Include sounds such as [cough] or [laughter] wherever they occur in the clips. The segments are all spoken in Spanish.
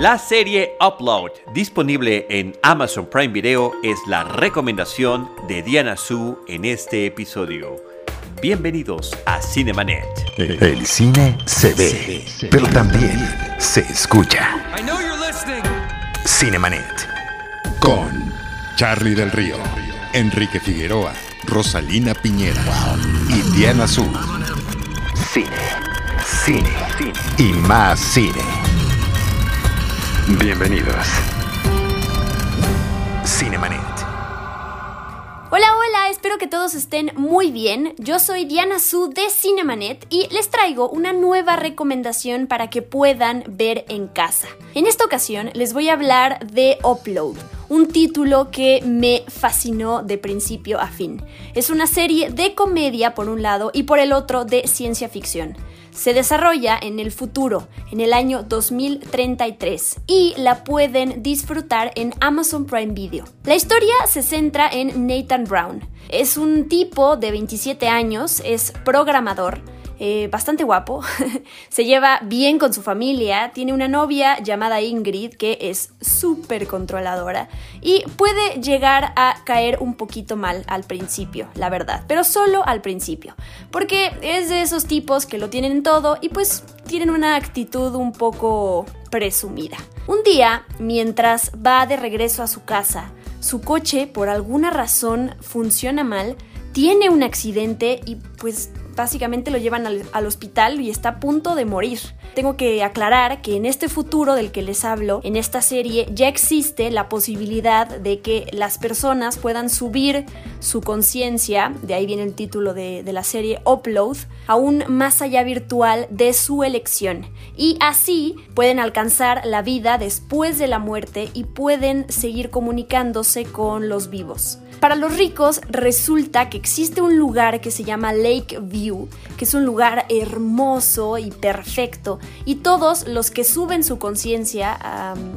La serie Upload, disponible en Amazon Prime Video, es la recomendación de Diana Su en este episodio. Bienvenidos a Cinemanet. El cine se ve, pero también se escucha. Cinemanet. Con Charlie del Río, Enrique Figueroa, Rosalina Piñera y Diana Su. Cine, cine, y más cine. Bienvenidos. Cinemanet. Hola, hola, espero que todos estén muy bien. Yo soy Diana Su de Cinemanet y les traigo una nueva recomendación para que puedan ver en casa. En esta ocasión les voy a hablar de Upload, un título que me fascinó de principio a fin. Es una serie de comedia por un lado y por el otro de ciencia ficción se desarrolla en el futuro, en el año 2033, y la pueden disfrutar en Amazon Prime Video. La historia se centra en Nathan Brown. Es un tipo de 27 años, es programador, eh, bastante guapo, [laughs] se lleva bien con su familia, tiene una novia llamada Ingrid que es súper controladora y puede llegar a caer un poquito mal al principio, la verdad, pero solo al principio, porque es de esos tipos que lo tienen todo y pues tienen una actitud un poco presumida. Un día, mientras va de regreso a su casa, su coche por alguna razón funciona mal, tiene un accidente y pues básicamente lo llevan al, hospital y está a punto de morir. Tengo que aclarar que en este futuro del que les hablo, en esta serie, ya existe la posibilidad de que las personas puedan subir su conciencia, de ahí viene el título de, de la serie, Upload, aún más allá virtual de su elección. Y así pueden alcanzar la vida después de la muerte y pueden seguir comunicándose con los vivos. Para los ricos resulta que existe un lugar que se llama Lake View, que es un lugar hermoso y perfecto, y todos los que suben su conciencia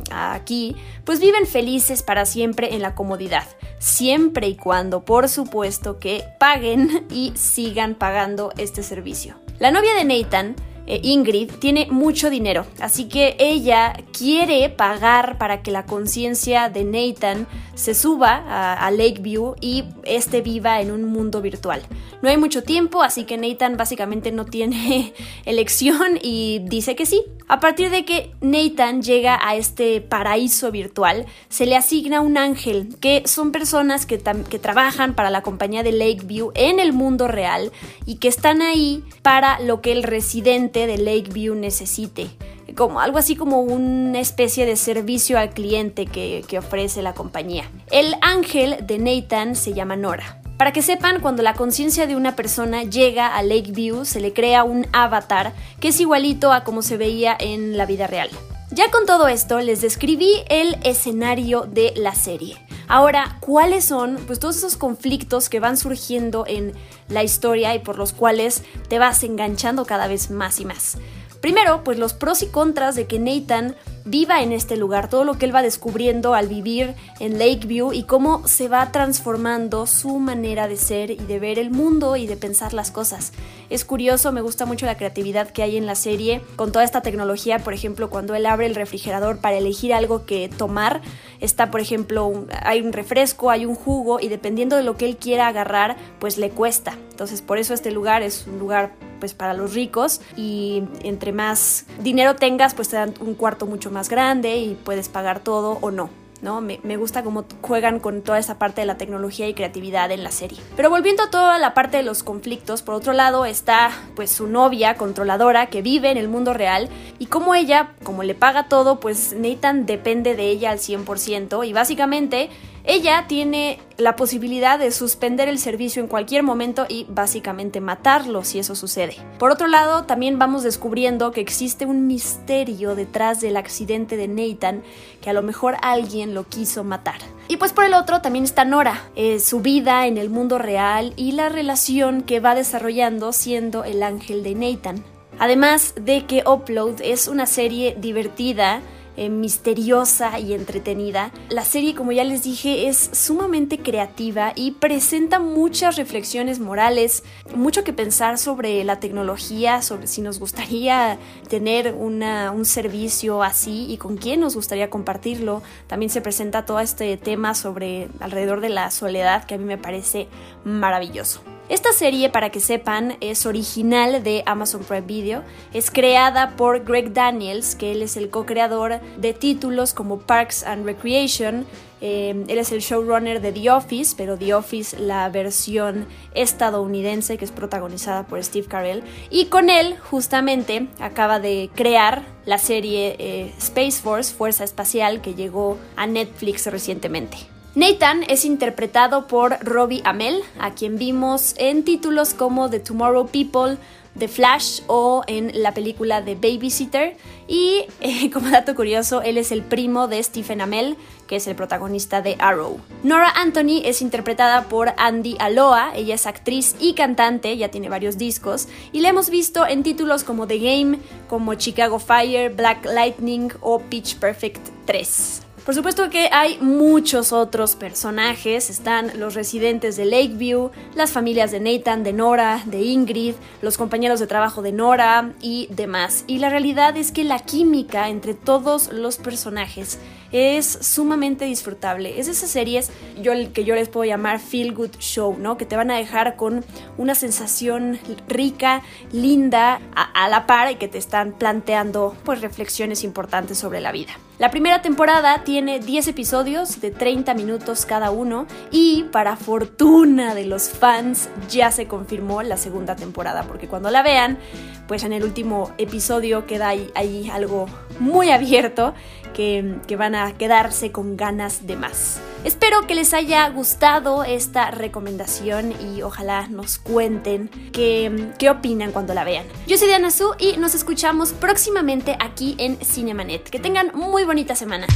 aquí, pues viven felices para siempre en la comodidad, siempre y cuando, por supuesto, que paguen y sigan pagando este servicio. La novia de Nathan eh, Ingrid tiene mucho dinero, así que ella quiere pagar para que la conciencia de Nathan se suba a, Lakeview y este viva en un mundo virtual. No hay mucho tiempo, así que Nathan básicamente no tiene [laughs] elección y dice que sí. A partir de que Nathan llega a este paraíso virtual, se le asigna un ángel, que son personas que, que trabajan para la compañía de Lakeview en el mundo real y que están ahí para lo que el residente de Lakeview necesite como algo así como una especie de servicio al cliente que, que, ofrece la compañía. El ángel de Nathan se llama Nora. Para que sepan, cuando la conciencia de una persona llega a Lakeview, se le crea un avatar que es igualito a como se veía en la vida real. Ya con todo esto, les describí el escenario de la serie. Ahora, ¿cuáles son pues, todos esos conflictos que van surgiendo en la historia y por los cuales te vas enganchando cada vez más y más? Primero, pues los pros y contras de que Nathan viva en este lugar, todo lo que él va descubriendo al vivir en Lakeview y cómo se va transformando su manera de ser y de ver el mundo y de pensar las cosas. Es curioso, me gusta mucho la creatividad que hay en la serie con toda esta tecnología, por ejemplo, cuando él abre el refrigerador para elegir algo que tomar, está, por ejemplo, hay un refresco, hay un jugo y dependiendo de lo que él quiera agarrar, pues le cuesta. Entonces, por eso este lugar es un lugar pues para los ricos y entre más dinero tengas, pues te dan un cuarto mucho más grande y puedes pagar todo o no. ¿no? Me, me, gusta cómo juegan con toda esa parte de la tecnología y creatividad en la serie. Pero volviendo a toda la parte de los conflictos, por otro lado está pues su novia controladora que vive en el mundo real y como ella, como le paga todo, pues Nathan depende de ella al 100% y básicamente ella tiene la posibilidad de suspender el servicio en cualquier momento y básicamente matarlo si eso sucede. Por otro lado, también vamos descubriendo que existe un misterio detrás del accidente de Nathan que a lo mejor alguien lo quiso matar. Y pues por el otro también está Nora, eh, su vida en el mundo real y la relación que va desarrollando siendo el ángel de Nathan. Además de que Upload es una serie divertida, eh, misteriosa y entretenida. La serie, como ya les dije, es sumamente creativa y presenta muchas reflexiones morales, mucho que pensar sobre la tecnología, sobre si nos gustaría tener una, un servicio así y con quién nos gustaría compartirlo. También se presenta todo este tema sobre alrededor de la soledad que a mí me parece maravilloso. Esta serie, para que sepan, es original de Amazon Prime Video. Es creada por Greg Daniels, que él es el co-creador de títulos como Parks and Recreation. Eh, él es el showrunner de The Office, pero The Office, la versión estadounidense, que es protagonizada por Steve Carell. Y con él, justamente, acaba de crear la serie eh, Space Force, Fuerza Espacial, que llegó a Netflix recientemente. Nathan es interpretado por Robbie Amell, a quien vimos en títulos como The Tomorrow People, The Flash o en la película The Babysitter. Y [laughs] eh, como dato curioso, él es el primo de Stephen Amell, que es el protagonista de Arrow. Nora Anthony es interpretada por Andy Aloa, ella es actriz y cantante, ya tiene varios discos, y la hemos visto en títulos como The Game, como Chicago Fire, Black Lightning o Pitch Perfect 3. Por supuesto que hay muchos otros personajes, están los residentes de Lakeview, las familias de Nathan, de Nora, de Ingrid, los compañeros de trabajo de Nora y demás. Y la realidad es que la química entre todos los personajes es sumamente disfrutable. Es de esas series yo, que yo les puedo llamar feel good show, ¿no? Que te van a dejar con una sensación rica, linda, a, a la par y que te están planteando pues reflexiones importantes sobre la vida. La primera temporada tiene 10 episodios de 30 minutos cada uno y para fortuna de los fans ya se confirmó la segunda temporada porque cuando la vean pues en el último episodio queda ahí, algo muy abierto que, que, van a quedarse con ganas de más. Espero que les haya gustado esta recomendación y ojalá nos cuenten qué, qué opinan cuando la vean. Yo soy Diana Su y nos escuchamos próximamente aquí en Cinemanet. Que tengan muy bonita semana.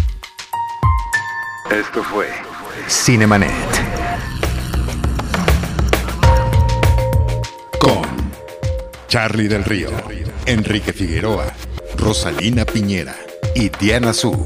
Esto fue Cinemanet. Con Charlie del Río, Enrique Figueroa, Rosalina Piñera y Diana Su.